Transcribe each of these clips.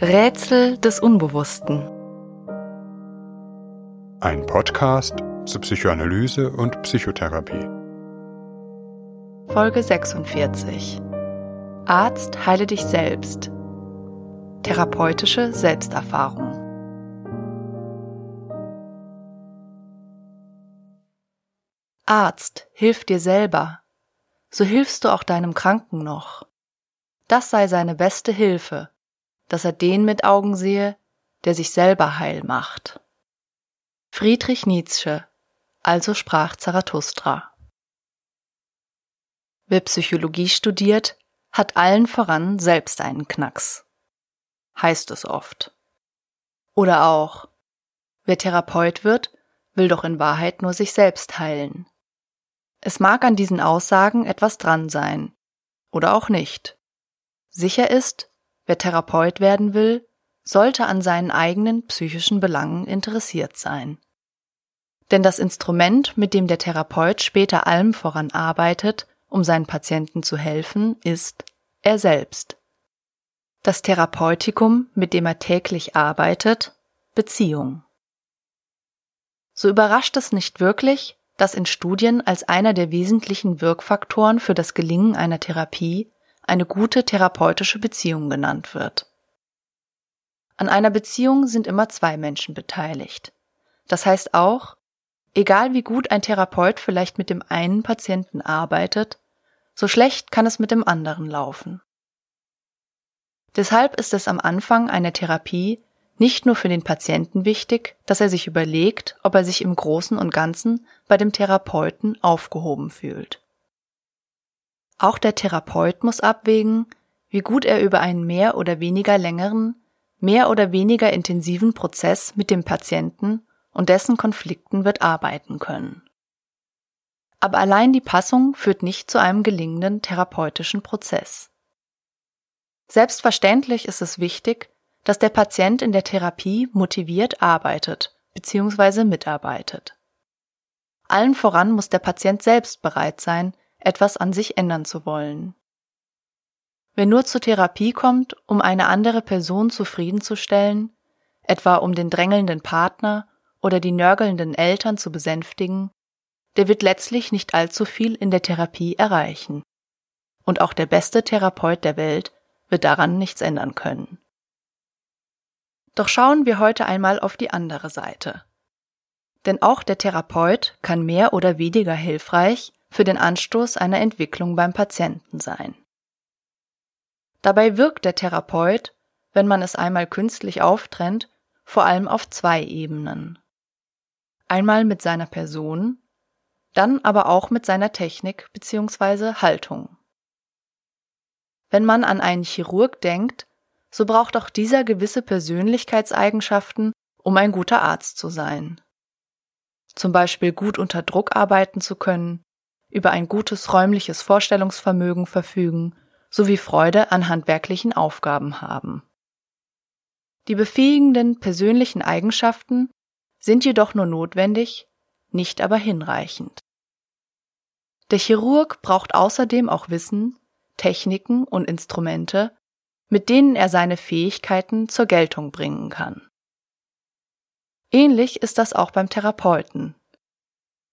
Rätsel des Unbewussten. Ein Podcast zur Psychoanalyse und Psychotherapie. Folge 46. Arzt, heile dich selbst. Therapeutische Selbsterfahrung. Arzt, hilf dir selber, so hilfst du auch deinem Kranken noch. Das sei seine beste Hilfe, dass er den mit Augen sehe, der sich selber heil macht. Friedrich Nietzsche, also sprach Zarathustra. Wer Psychologie studiert, hat allen voran selbst einen Knacks. Heißt es oft. Oder auch, wer Therapeut wird, will doch in Wahrheit nur sich selbst heilen. Es mag an diesen Aussagen etwas dran sein. Oder auch nicht. Sicher ist, wer Therapeut werden will, sollte an seinen eigenen psychischen Belangen interessiert sein. Denn das Instrument, mit dem der Therapeut später allem voran arbeitet, um seinen Patienten zu helfen, ist er selbst. Das Therapeutikum, mit dem er täglich arbeitet, Beziehung. So überrascht es nicht wirklich, dass in Studien als einer der wesentlichen Wirkfaktoren für das Gelingen einer Therapie eine gute therapeutische Beziehung genannt wird. An einer Beziehung sind immer zwei Menschen beteiligt. Das heißt auch, egal wie gut ein Therapeut vielleicht mit dem einen Patienten arbeitet, so schlecht kann es mit dem anderen laufen. Deshalb ist es am Anfang einer Therapie nicht nur für den Patienten wichtig, dass er sich überlegt, ob er sich im Großen und Ganzen bei dem Therapeuten aufgehoben fühlt. Auch der Therapeut muss abwägen, wie gut er über einen mehr oder weniger längeren, mehr oder weniger intensiven Prozess mit dem Patienten und dessen Konflikten wird arbeiten können. Aber allein die Passung führt nicht zu einem gelingenden therapeutischen Prozess. Selbstverständlich ist es wichtig, dass der Patient in der Therapie motiviert arbeitet bzw. mitarbeitet. Allen voran muss der Patient selbst bereit sein, etwas an sich ändern zu wollen. Wer nur zur Therapie kommt, um eine andere Person zufriedenzustellen, etwa um den drängelnden Partner oder die nörgelnden Eltern zu besänftigen, der wird letztlich nicht allzu viel in der Therapie erreichen. Und auch der beste Therapeut der Welt wird daran nichts ändern können. Doch schauen wir heute einmal auf die andere Seite. Denn auch der Therapeut kann mehr oder weniger hilfreich für den Anstoß einer Entwicklung beim Patienten sein. Dabei wirkt der Therapeut, wenn man es einmal künstlich auftrennt, vor allem auf zwei Ebenen. Einmal mit seiner Person, dann aber auch mit seiner Technik bzw. Haltung. Wenn man an einen Chirurg denkt, so braucht auch dieser gewisse Persönlichkeitseigenschaften, um ein guter Arzt zu sein. Zum Beispiel gut unter Druck arbeiten zu können, über ein gutes räumliches Vorstellungsvermögen verfügen sowie Freude an handwerklichen Aufgaben haben. Die befähigenden persönlichen Eigenschaften sind jedoch nur notwendig, nicht aber hinreichend. Der Chirurg braucht außerdem auch Wissen, Techniken und Instrumente, mit denen er seine Fähigkeiten zur Geltung bringen kann. Ähnlich ist das auch beim Therapeuten.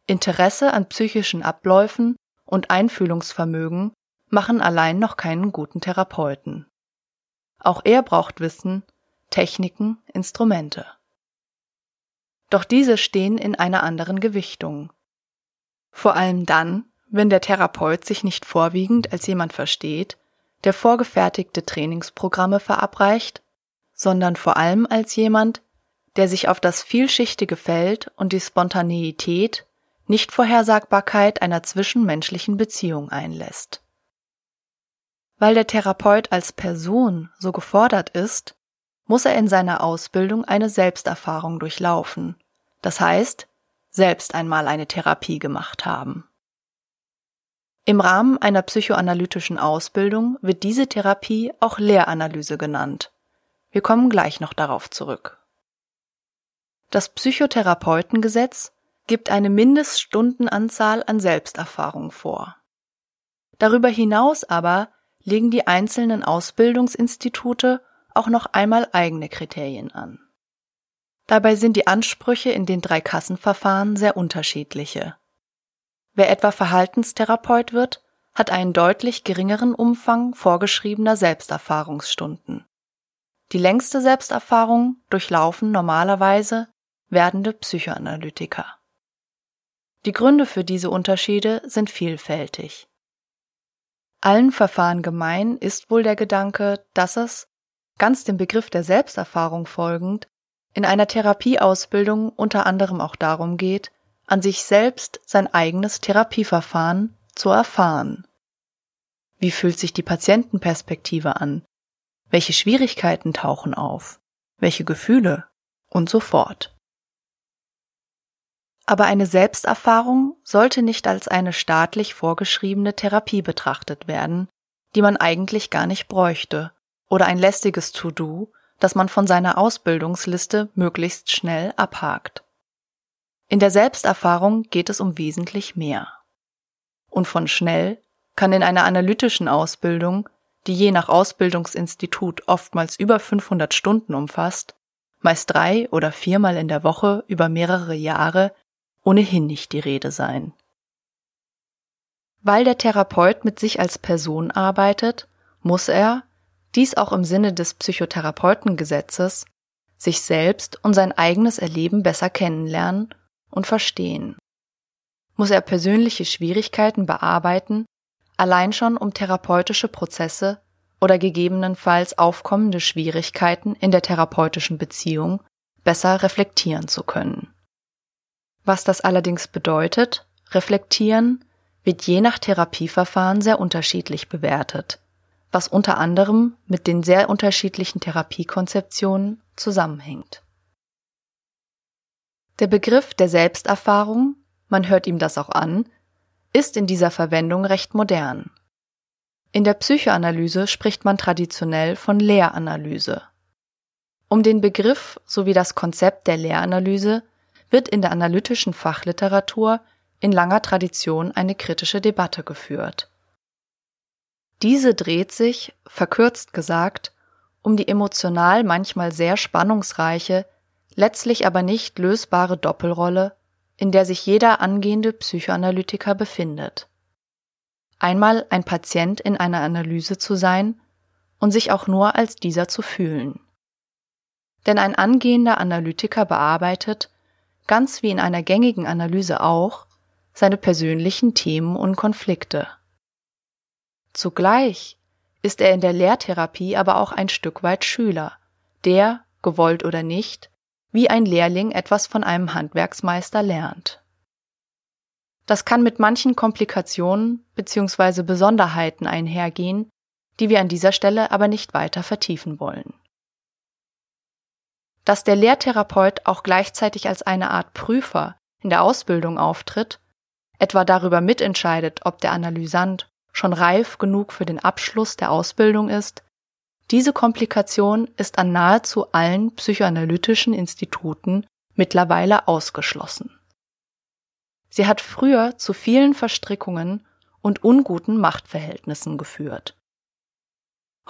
Interesse an psychischen Abläufen und Einfühlungsvermögen machen allein noch keinen guten Therapeuten. Auch er braucht Wissen, Techniken, Instrumente. Doch diese stehen in einer anderen Gewichtung. Vor allem dann, wenn der Therapeut sich nicht vorwiegend als jemand versteht, der vorgefertigte Trainingsprogramme verabreicht, sondern vor allem als jemand, der sich auf das vielschichtige Feld und die Spontaneität, Nichtvorhersagbarkeit einer zwischenmenschlichen Beziehung einlässt. Weil der Therapeut als Person so gefordert ist, muss er in seiner Ausbildung eine Selbsterfahrung durchlaufen, das heißt, selbst einmal eine Therapie gemacht haben. Im Rahmen einer psychoanalytischen Ausbildung wird diese Therapie auch Lehranalyse genannt. Wir kommen gleich noch darauf zurück. Das Psychotherapeutengesetz gibt eine Mindeststundenanzahl an Selbsterfahrung vor. Darüber hinaus aber legen die einzelnen Ausbildungsinstitute auch noch einmal eigene Kriterien an. Dabei sind die Ansprüche in den drei Kassenverfahren sehr unterschiedliche. Wer etwa Verhaltenstherapeut wird, hat einen deutlich geringeren Umfang vorgeschriebener Selbsterfahrungsstunden. Die längste Selbsterfahrung durchlaufen normalerweise werdende Psychoanalytiker. Die Gründe für diese Unterschiede sind vielfältig. Allen Verfahren gemein ist wohl der Gedanke, dass es, ganz dem Begriff der Selbsterfahrung folgend, in einer Therapieausbildung unter anderem auch darum geht, an sich selbst sein eigenes Therapieverfahren zu erfahren. Wie fühlt sich die Patientenperspektive an? Welche Schwierigkeiten tauchen auf? Welche Gefühle? Und so fort. Aber eine Selbsterfahrung sollte nicht als eine staatlich vorgeschriebene Therapie betrachtet werden, die man eigentlich gar nicht bräuchte, oder ein lästiges To-Do, das man von seiner Ausbildungsliste möglichst schnell abhakt. In der Selbsterfahrung geht es um wesentlich mehr. Und von schnell kann in einer analytischen Ausbildung, die je nach Ausbildungsinstitut oftmals über 500 Stunden umfasst, meist drei oder viermal in der Woche über mehrere Jahre, ohnehin nicht die Rede sein. Weil der Therapeut mit sich als Person arbeitet, muss er, dies auch im Sinne des Psychotherapeutengesetzes, sich selbst und sein eigenes Erleben besser kennenlernen und verstehen. Muss er persönliche Schwierigkeiten bearbeiten, allein schon um therapeutische Prozesse oder gegebenenfalls aufkommende Schwierigkeiten in der therapeutischen Beziehung besser reflektieren zu können. Was das allerdings bedeutet, reflektieren, wird je nach Therapieverfahren sehr unterschiedlich bewertet was unter anderem mit den sehr unterschiedlichen Therapiekonzeptionen zusammenhängt. Der Begriff der Selbsterfahrung, man hört ihm das auch an, ist in dieser Verwendung recht modern. In der Psychoanalyse spricht man traditionell von Lehranalyse. Um den Begriff sowie das Konzept der Lehranalyse wird in der analytischen Fachliteratur in langer Tradition eine kritische Debatte geführt. Diese dreht sich, verkürzt gesagt, um die emotional manchmal sehr spannungsreiche, letztlich aber nicht lösbare Doppelrolle, in der sich jeder angehende Psychoanalytiker befindet. Einmal ein Patient in einer Analyse zu sein und sich auch nur als dieser zu fühlen. Denn ein angehender Analytiker bearbeitet, ganz wie in einer gängigen Analyse auch, seine persönlichen Themen und Konflikte. Zugleich ist er in der Lehrtherapie aber auch ein Stück weit Schüler, der, gewollt oder nicht, wie ein Lehrling etwas von einem Handwerksmeister lernt. Das kann mit manchen Komplikationen bzw. Besonderheiten einhergehen, die wir an dieser Stelle aber nicht weiter vertiefen wollen. Dass der Lehrtherapeut auch gleichzeitig als eine Art Prüfer in der Ausbildung auftritt, etwa darüber mitentscheidet, ob der Analysant schon reif genug für den Abschluss der Ausbildung ist, diese Komplikation ist an nahezu allen psychoanalytischen Instituten mittlerweile ausgeschlossen. Sie hat früher zu vielen Verstrickungen und unguten Machtverhältnissen geführt.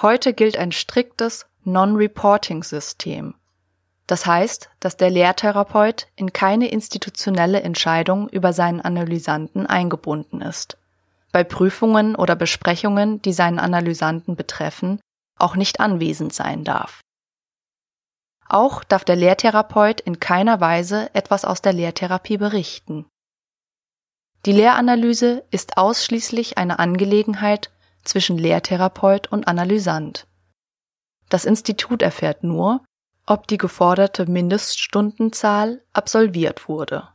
Heute gilt ein striktes Non-Reporting-System. Das heißt, dass der Lehrtherapeut in keine institutionelle Entscheidung über seinen Analysanten eingebunden ist bei Prüfungen oder Besprechungen, die seinen Analysanten betreffen, auch nicht anwesend sein darf. Auch darf der Lehrtherapeut in keiner Weise etwas aus der Lehrtherapie berichten. Die Lehranalyse ist ausschließlich eine Angelegenheit zwischen Lehrtherapeut und Analysant. Das Institut erfährt nur, ob die geforderte Mindeststundenzahl absolviert wurde.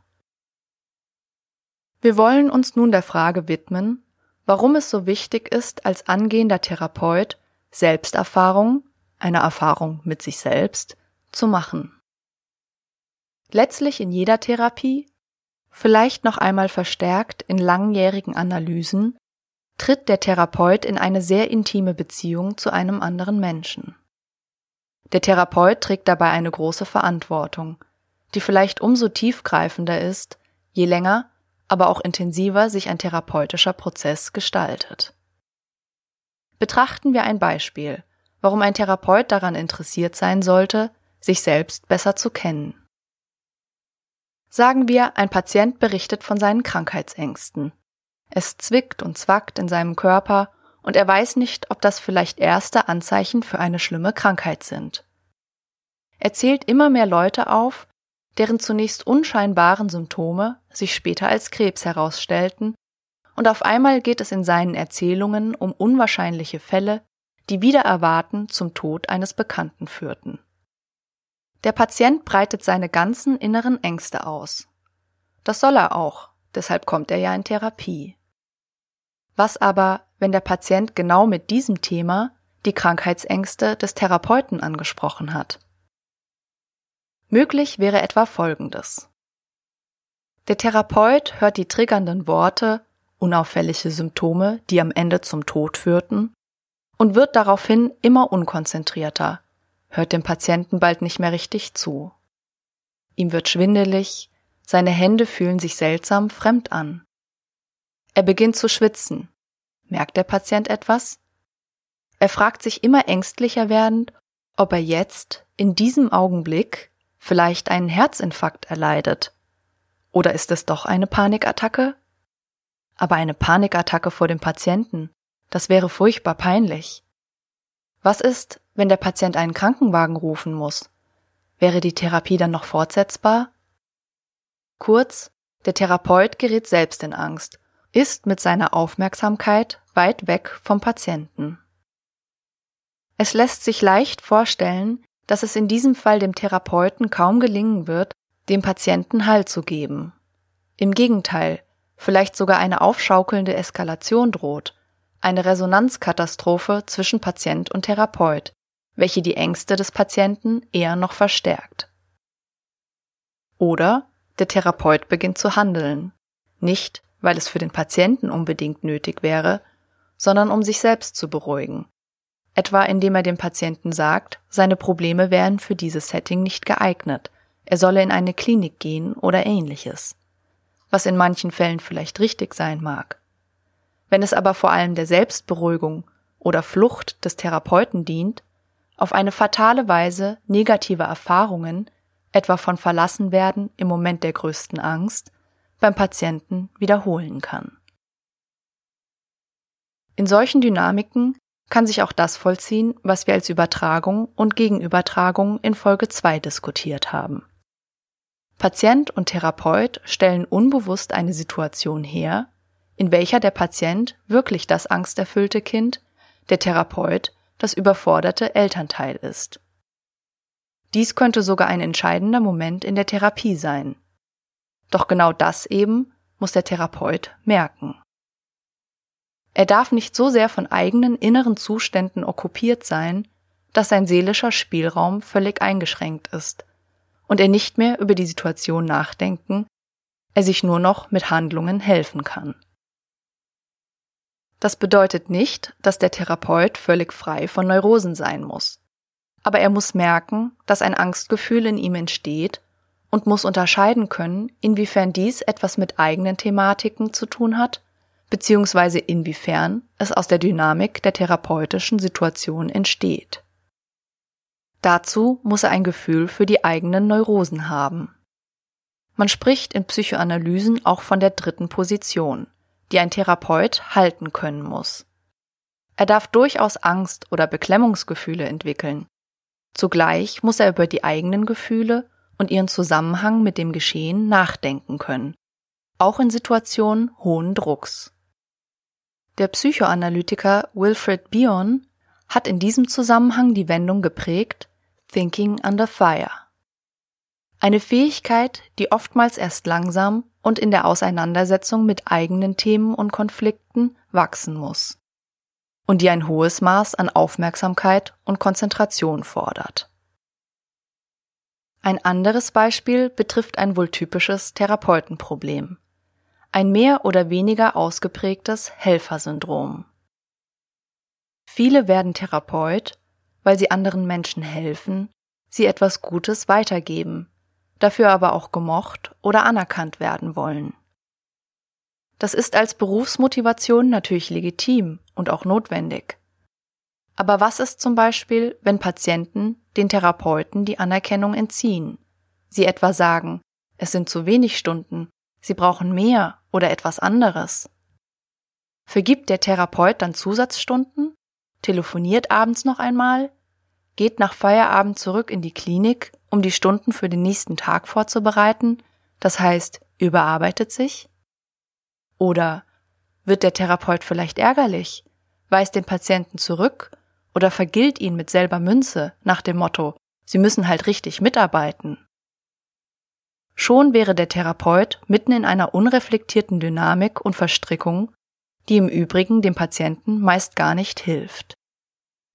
Wir wollen uns nun der Frage widmen, warum es so wichtig ist, als angehender Therapeut Selbsterfahrung, eine Erfahrung mit sich selbst, zu machen. Letztlich in jeder Therapie, vielleicht noch einmal verstärkt in langjährigen Analysen, tritt der Therapeut in eine sehr intime Beziehung zu einem anderen Menschen. Der Therapeut trägt dabei eine große Verantwortung, die vielleicht umso tiefgreifender ist, je länger aber auch intensiver sich ein therapeutischer Prozess gestaltet. Betrachten wir ein Beispiel, warum ein Therapeut daran interessiert sein sollte, sich selbst besser zu kennen. Sagen wir, ein Patient berichtet von seinen Krankheitsängsten. Es zwickt und zwackt in seinem Körper und er weiß nicht, ob das vielleicht erste Anzeichen für eine schlimme Krankheit sind. Er zählt immer mehr Leute auf, deren zunächst unscheinbaren Symptome sich später als Krebs herausstellten, und auf einmal geht es in seinen Erzählungen um unwahrscheinliche Fälle, die wieder erwarten zum Tod eines Bekannten führten. Der Patient breitet seine ganzen inneren Ängste aus. Das soll er auch, deshalb kommt er ja in Therapie. Was aber, wenn der Patient genau mit diesem Thema die Krankheitsängste des Therapeuten angesprochen hat? Möglich wäre etwa Folgendes. Der Therapeut hört die triggernden Worte, unauffällige Symptome, die am Ende zum Tod führten, und wird daraufhin immer unkonzentrierter, hört dem Patienten bald nicht mehr richtig zu. Ihm wird schwindelig, seine Hände fühlen sich seltsam fremd an. Er beginnt zu schwitzen. Merkt der Patient etwas? Er fragt sich immer ängstlicher werdend, ob er jetzt, in diesem Augenblick, vielleicht einen Herzinfarkt erleidet. Oder ist es doch eine Panikattacke? Aber eine Panikattacke vor dem Patienten, das wäre furchtbar peinlich. Was ist, wenn der Patient einen Krankenwagen rufen muss? Wäre die Therapie dann noch fortsetzbar? Kurz, der Therapeut gerät selbst in Angst, ist mit seiner Aufmerksamkeit weit weg vom Patienten. Es lässt sich leicht vorstellen, dass es in diesem Fall dem Therapeuten kaum gelingen wird, dem Patienten Halt zu geben. Im Gegenteil, vielleicht sogar eine aufschaukelnde Eskalation droht, eine Resonanzkatastrophe zwischen Patient und Therapeut, welche die Ängste des Patienten eher noch verstärkt. Oder der Therapeut beginnt zu handeln, nicht weil es für den Patienten unbedingt nötig wäre, sondern um sich selbst zu beruhigen, etwa indem er dem Patienten sagt, seine Probleme wären für dieses Setting nicht geeignet, er solle in eine Klinik gehen oder ähnliches, was in manchen Fällen vielleicht richtig sein mag. Wenn es aber vor allem der Selbstberuhigung oder Flucht des Therapeuten dient, auf eine fatale Weise negative Erfahrungen, etwa von Verlassenwerden im Moment der größten Angst, beim Patienten wiederholen kann. In solchen Dynamiken kann sich auch das vollziehen, was wir als Übertragung und Gegenübertragung in Folge 2 diskutiert haben. Patient und Therapeut stellen unbewusst eine Situation her, in welcher der Patient wirklich das angsterfüllte Kind, der Therapeut das überforderte Elternteil ist. Dies könnte sogar ein entscheidender Moment in der Therapie sein. Doch genau das eben muss der Therapeut merken. Er darf nicht so sehr von eigenen inneren Zuständen okkupiert sein, dass sein seelischer Spielraum völlig eingeschränkt ist und er nicht mehr über die Situation nachdenken, er sich nur noch mit Handlungen helfen kann. Das bedeutet nicht, dass der Therapeut völlig frei von Neurosen sein muss. Aber er muss merken, dass ein Angstgefühl in ihm entsteht und muss unterscheiden können, inwiefern dies etwas mit eigenen Thematiken zu tun hat, beziehungsweise inwiefern es aus der Dynamik der therapeutischen Situation entsteht. Dazu muss er ein Gefühl für die eigenen Neurosen haben. Man spricht in Psychoanalysen auch von der dritten Position, die ein Therapeut halten können muss. Er darf durchaus Angst oder Beklemmungsgefühle entwickeln. Zugleich muss er über die eigenen Gefühle und ihren Zusammenhang mit dem Geschehen nachdenken können, auch in Situationen hohen Drucks. Der Psychoanalytiker Wilfred Bion hat in diesem Zusammenhang die Wendung geprägt Thinking under Fire. Eine Fähigkeit, die oftmals erst langsam und in der Auseinandersetzung mit eigenen Themen und Konflikten wachsen muss und die ein hohes Maß an Aufmerksamkeit und Konzentration fordert. Ein anderes Beispiel betrifft ein wohl typisches Therapeutenproblem. Ein mehr oder weniger ausgeprägtes Helfersyndrom. Viele werden Therapeut, weil sie anderen Menschen helfen, sie etwas Gutes weitergeben, dafür aber auch gemocht oder anerkannt werden wollen. Das ist als Berufsmotivation natürlich legitim und auch notwendig. Aber was ist zum Beispiel, wenn Patienten den Therapeuten die Anerkennung entziehen? Sie etwa sagen, es sind zu wenig Stunden, sie brauchen mehr oder etwas anderes. Vergibt der Therapeut dann Zusatzstunden? Telefoniert abends noch einmal? Geht nach Feierabend zurück in die Klinik, um die Stunden für den nächsten Tag vorzubereiten? Das heißt, überarbeitet sich? Oder wird der Therapeut vielleicht ärgerlich, weist den Patienten zurück oder vergilt ihn mit selber Münze nach dem Motto, Sie müssen halt richtig mitarbeiten. Schon wäre der Therapeut mitten in einer unreflektierten Dynamik und Verstrickung, die im Übrigen dem Patienten meist gar nicht hilft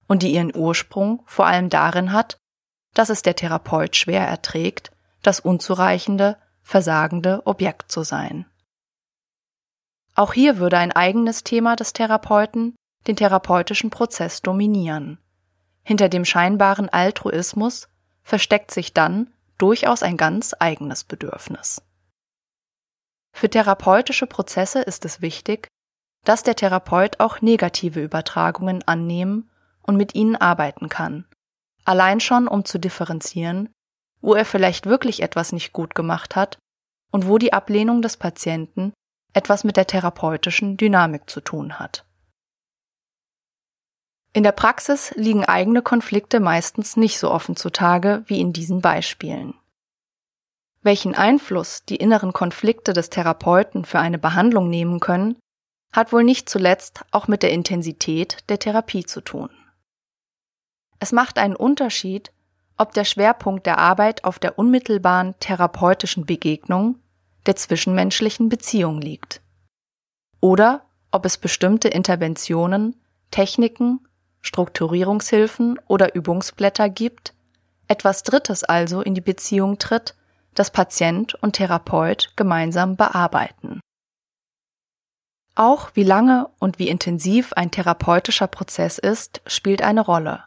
und die ihren Ursprung vor allem darin hat, dass es der Therapeut schwer erträgt, das unzureichende, versagende Objekt zu sein. Auch hier würde ein eigenes Thema des Therapeuten den therapeutischen Prozess dominieren. Hinter dem scheinbaren Altruismus versteckt sich dann durchaus ein ganz eigenes Bedürfnis. Für therapeutische Prozesse ist es wichtig, dass der Therapeut auch negative Übertragungen annehmen und mit ihnen arbeiten kann, allein schon um zu differenzieren, wo er vielleicht wirklich etwas nicht gut gemacht hat und wo die Ablehnung des Patienten etwas mit der therapeutischen Dynamik zu tun hat. In der Praxis liegen eigene Konflikte meistens nicht so offen zutage wie in diesen Beispielen. Welchen Einfluss die inneren Konflikte des Therapeuten für eine Behandlung nehmen können, hat wohl nicht zuletzt auch mit der Intensität der Therapie zu tun. Es macht einen Unterschied, ob der Schwerpunkt der Arbeit auf der unmittelbaren therapeutischen Begegnung, der zwischenmenschlichen Beziehung liegt. Oder ob es bestimmte Interventionen, Techniken Strukturierungshilfen oder Übungsblätter gibt, etwas Drittes also in die Beziehung tritt, das Patient und Therapeut gemeinsam bearbeiten. Auch wie lange und wie intensiv ein therapeutischer Prozess ist, spielt eine Rolle.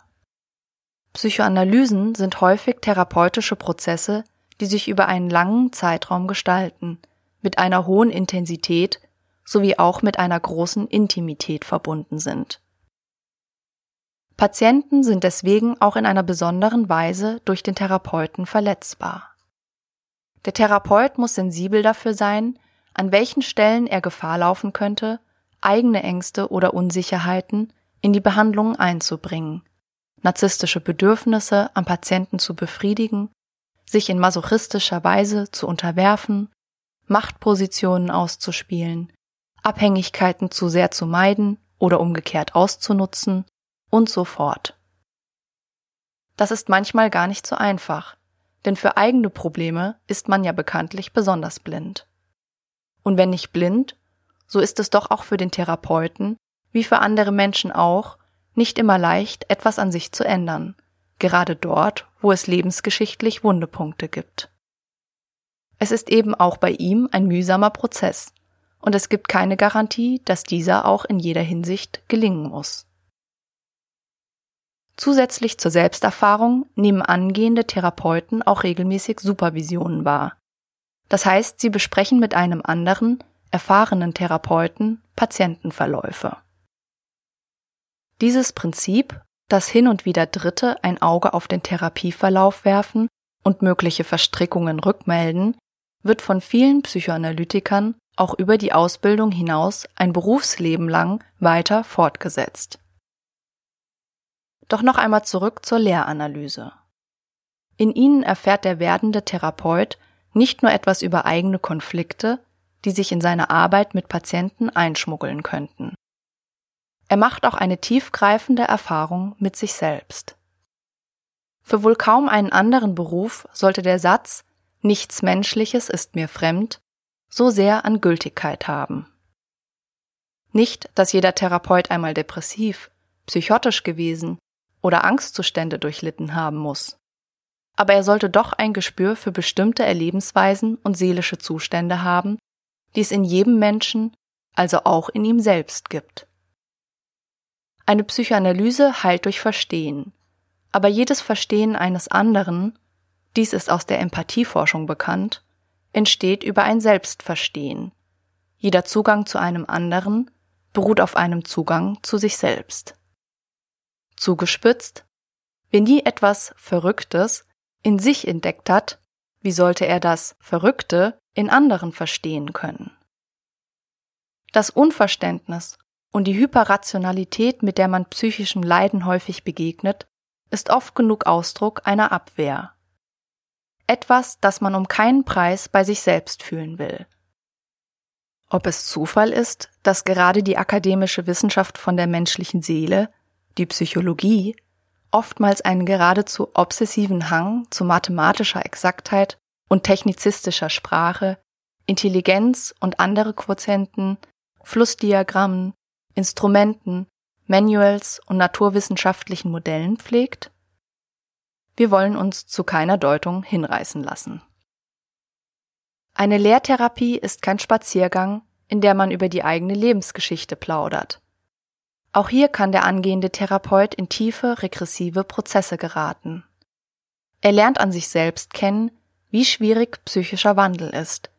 Psychoanalysen sind häufig therapeutische Prozesse, die sich über einen langen Zeitraum gestalten, mit einer hohen Intensität sowie auch mit einer großen Intimität verbunden sind. Patienten sind deswegen auch in einer besonderen Weise durch den Therapeuten verletzbar. Der Therapeut muss sensibel dafür sein, an welchen Stellen er Gefahr laufen könnte, eigene Ängste oder Unsicherheiten in die Behandlung einzubringen, narzisstische Bedürfnisse am Patienten zu befriedigen, sich in masochistischer Weise zu unterwerfen, Machtpositionen auszuspielen, Abhängigkeiten zu sehr zu meiden oder umgekehrt auszunutzen und so fort. Das ist manchmal gar nicht so einfach, denn für eigene Probleme ist man ja bekanntlich besonders blind. Und wenn nicht blind, so ist es doch auch für den Therapeuten, wie für andere Menschen auch, nicht immer leicht, etwas an sich zu ändern, gerade dort, wo es lebensgeschichtlich Wundepunkte gibt. Es ist eben auch bei ihm ein mühsamer Prozess, und es gibt keine Garantie, dass dieser auch in jeder Hinsicht gelingen muss. Zusätzlich zur Selbsterfahrung nehmen angehende Therapeuten auch regelmäßig Supervisionen wahr. Das heißt, sie besprechen mit einem anderen, erfahrenen Therapeuten Patientenverläufe. Dieses Prinzip, dass hin und wieder Dritte ein Auge auf den Therapieverlauf werfen und mögliche Verstrickungen rückmelden, wird von vielen Psychoanalytikern auch über die Ausbildung hinaus ein Berufsleben lang weiter fortgesetzt. Doch noch einmal zurück zur Lehranalyse. In ihnen erfährt der werdende Therapeut nicht nur etwas über eigene Konflikte, die sich in seine Arbeit mit Patienten einschmuggeln könnten. Er macht auch eine tiefgreifende Erfahrung mit sich selbst. Für wohl kaum einen anderen Beruf sollte der Satz Nichts Menschliches ist mir fremd so sehr an Gültigkeit haben. Nicht, dass jeder Therapeut einmal depressiv, psychotisch gewesen oder Angstzustände durchlitten haben muss. Aber er sollte doch ein Gespür für bestimmte Erlebensweisen und seelische Zustände haben, die es in jedem Menschen, also auch in ihm selbst gibt. Eine Psychoanalyse heilt durch Verstehen, aber jedes Verstehen eines anderen, dies ist aus der Empathieforschung bekannt, entsteht über ein Selbstverstehen. Jeder Zugang zu einem anderen beruht auf einem Zugang zu sich selbst. Zugespitzt, wer nie etwas Verrücktes in sich entdeckt hat, wie sollte er das Verrückte in anderen verstehen können? Das Unverständnis und die Hyperrationalität, mit der man psychischem Leiden häufig begegnet, ist oft genug Ausdruck einer Abwehr. Etwas, das man um keinen Preis bei sich selbst fühlen will. Ob es Zufall ist, dass gerade die akademische Wissenschaft von der menschlichen Seele, die Psychologie, oftmals einen geradezu obsessiven Hang zu mathematischer Exaktheit und technizistischer Sprache, Intelligenz und andere Quotienten, Flussdiagrammen, Instrumenten, Manuals und naturwissenschaftlichen Modellen pflegt? Wir wollen uns zu keiner Deutung hinreißen lassen. Eine Lehrtherapie ist kein Spaziergang, in der man über die eigene Lebensgeschichte plaudert. Auch hier kann der angehende Therapeut in tiefe regressive Prozesse geraten. Er lernt an sich selbst kennen, wie schwierig psychischer Wandel ist,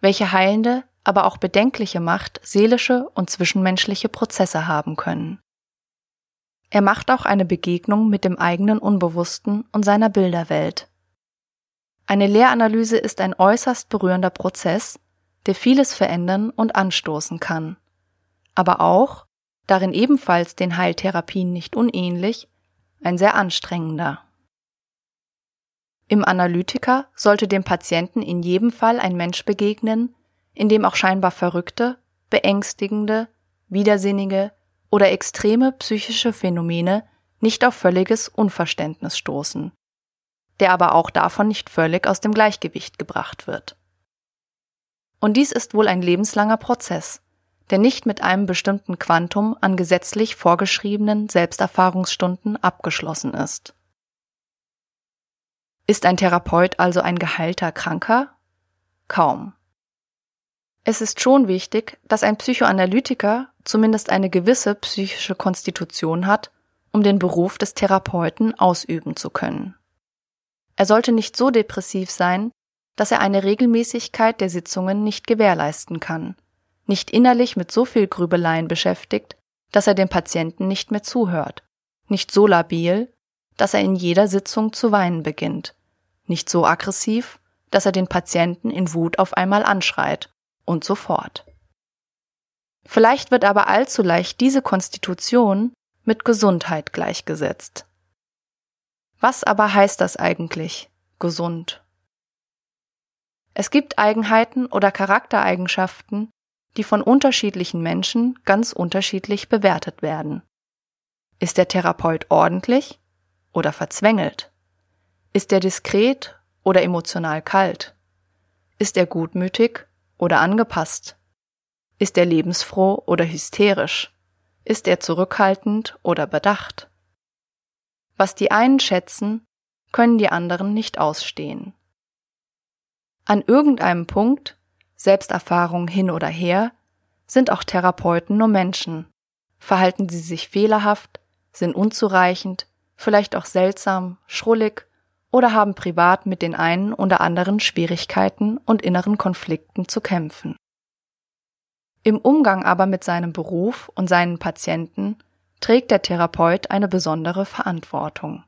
welche heilende, aber auch bedenkliche Macht seelische und zwischenmenschliche Prozesse haben können. Er macht auch eine Begegnung mit dem eigenen Unbewussten und seiner Bilderwelt. Eine Lehranalyse ist ein äußerst berührender Prozess, der vieles verändern und anstoßen kann. Aber auch, darin ebenfalls den Heiltherapien nicht unähnlich, ein sehr anstrengender. Im Analytiker sollte dem Patienten in jedem Fall ein Mensch begegnen, in dem auch scheinbar verrückte, beängstigende, widersinnige oder extreme psychische Phänomene nicht auf völliges Unverständnis stoßen der aber auch davon nicht völlig aus dem Gleichgewicht gebracht wird. Und dies ist wohl ein lebenslanger Prozess, der nicht mit einem bestimmten Quantum an gesetzlich vorgeschriebenen Selbsterfahrungsstunden abgeschlossen ist. Ist ein Therapeut also ein geheilter Kranker? Kaum. Es ist schon wichtig, dass ein Psychoanalytiker zumindest eine gewisse psychische Konstitution hat, um den Beruf des Therapeuten ausüben zu können. Er sollte nicht so depressiv sein, dass er eine Regelmäßigkeit der Sitzungen nicht gewährleisten kann, nicht innerlich mit so viel Grübeleien beschäftigt, dass er dem Patienten nicht mehr zuhört, nicht so labil, dass er in jeder Sitzung zu weinen beginnt, nicht so aggressiv, dass er den Patienten in Wut auf einmal anschreit und so fort. Vielleicht wird aber allzu leicht diese Konstitution mit Gesundheit gleichgesetzt. Was aber heißt das eigentlich? Gesund. Es gibt Eigenheiten oder Charaktereigenschaften, die von unterschiedlichen Menschen ganz unterschiedlich bewertet werden. Ist der Therapeut ordentlich oder verzwängelt? Ist er diskret oder emotional kalt? Ist er gutmütig oder angepasst? Ist er lebensfroh oder hysterisch? Ist er zurückhaltend oder bedacht? Was die einen schätzen, können die anderen nicht ausstehen. An irgendeinem Punkt, Selbsterfahrung hin oder her, sind auch Therapeuten nur Menschen. Verhalten sie sich fehlerhaft, sind unzureichend, vielleicht auch seltsam, schrullig oder haben privat mit den einen oder anderen Schwierigkeiten und inneren Konflikten zu kämpfen. Im Umgang aber mit seinem Beruf und seinen Patienten trägt der Therapeut eine besondere Verantwortung.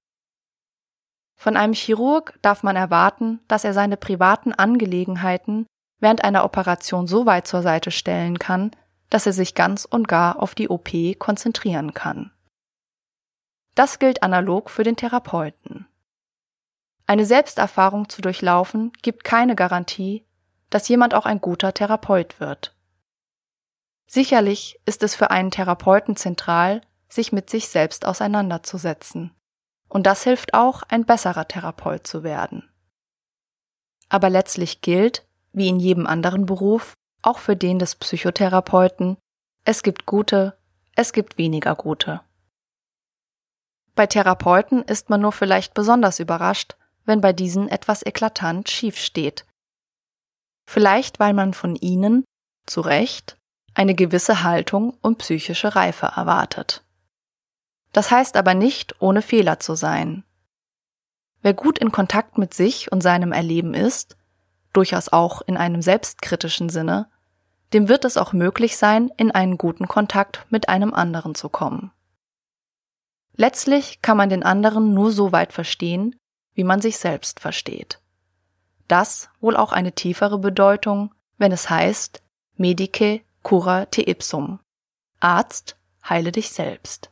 Von einem Chirurg darf man erwarten, dass er seine privaten Angelegenheiten während einer Operation so weit zur Seite stellen kann, dass er sich ganz und gar auf die OP konzentrieren kann. Das gilt analog für den Therapeuten. Eine Selbsterfahrung zu durchlaufen gibt keine Garantie, dass jemand auch ein guter Therapeut wird. Sicherlich ist es für einen Therapeuten zentral, sich mit sich selbst auseinanderzusetzen. Und das hilft auch, ein besserer Therapeut zu werden. Aber letztlich gilt, wie in jedem anderen Beruf, auch für den des Psychotherapeuten, es gibt gute, es gibt weniger gute. Bei Therapeuten ist man nur vielleicht besonders überrascht, wenn bei diesen etwas eklatant schief steht. Vielleicht weil man von ihnen, zu Recht, eine gewisse Haltung und psychische Reife erwartet. Das heißt aber nicht, ohne Fehler zu sein. Wer gut in Kontakt mit sich und seinem Erleben ist, durchaus auch in einem selbstkritischen Sinne, dem wird es auch möglich sein, in einen guten Kontakt mit einem anderen zu kommen. Letztlich kann man den anderen nur so weit verstehen, wie man sich selbst versteht. Das wohl auch eine tiefere Bedeutung, wenn es heißt, medice cura te ipsum. Arzt, heile dich selbst.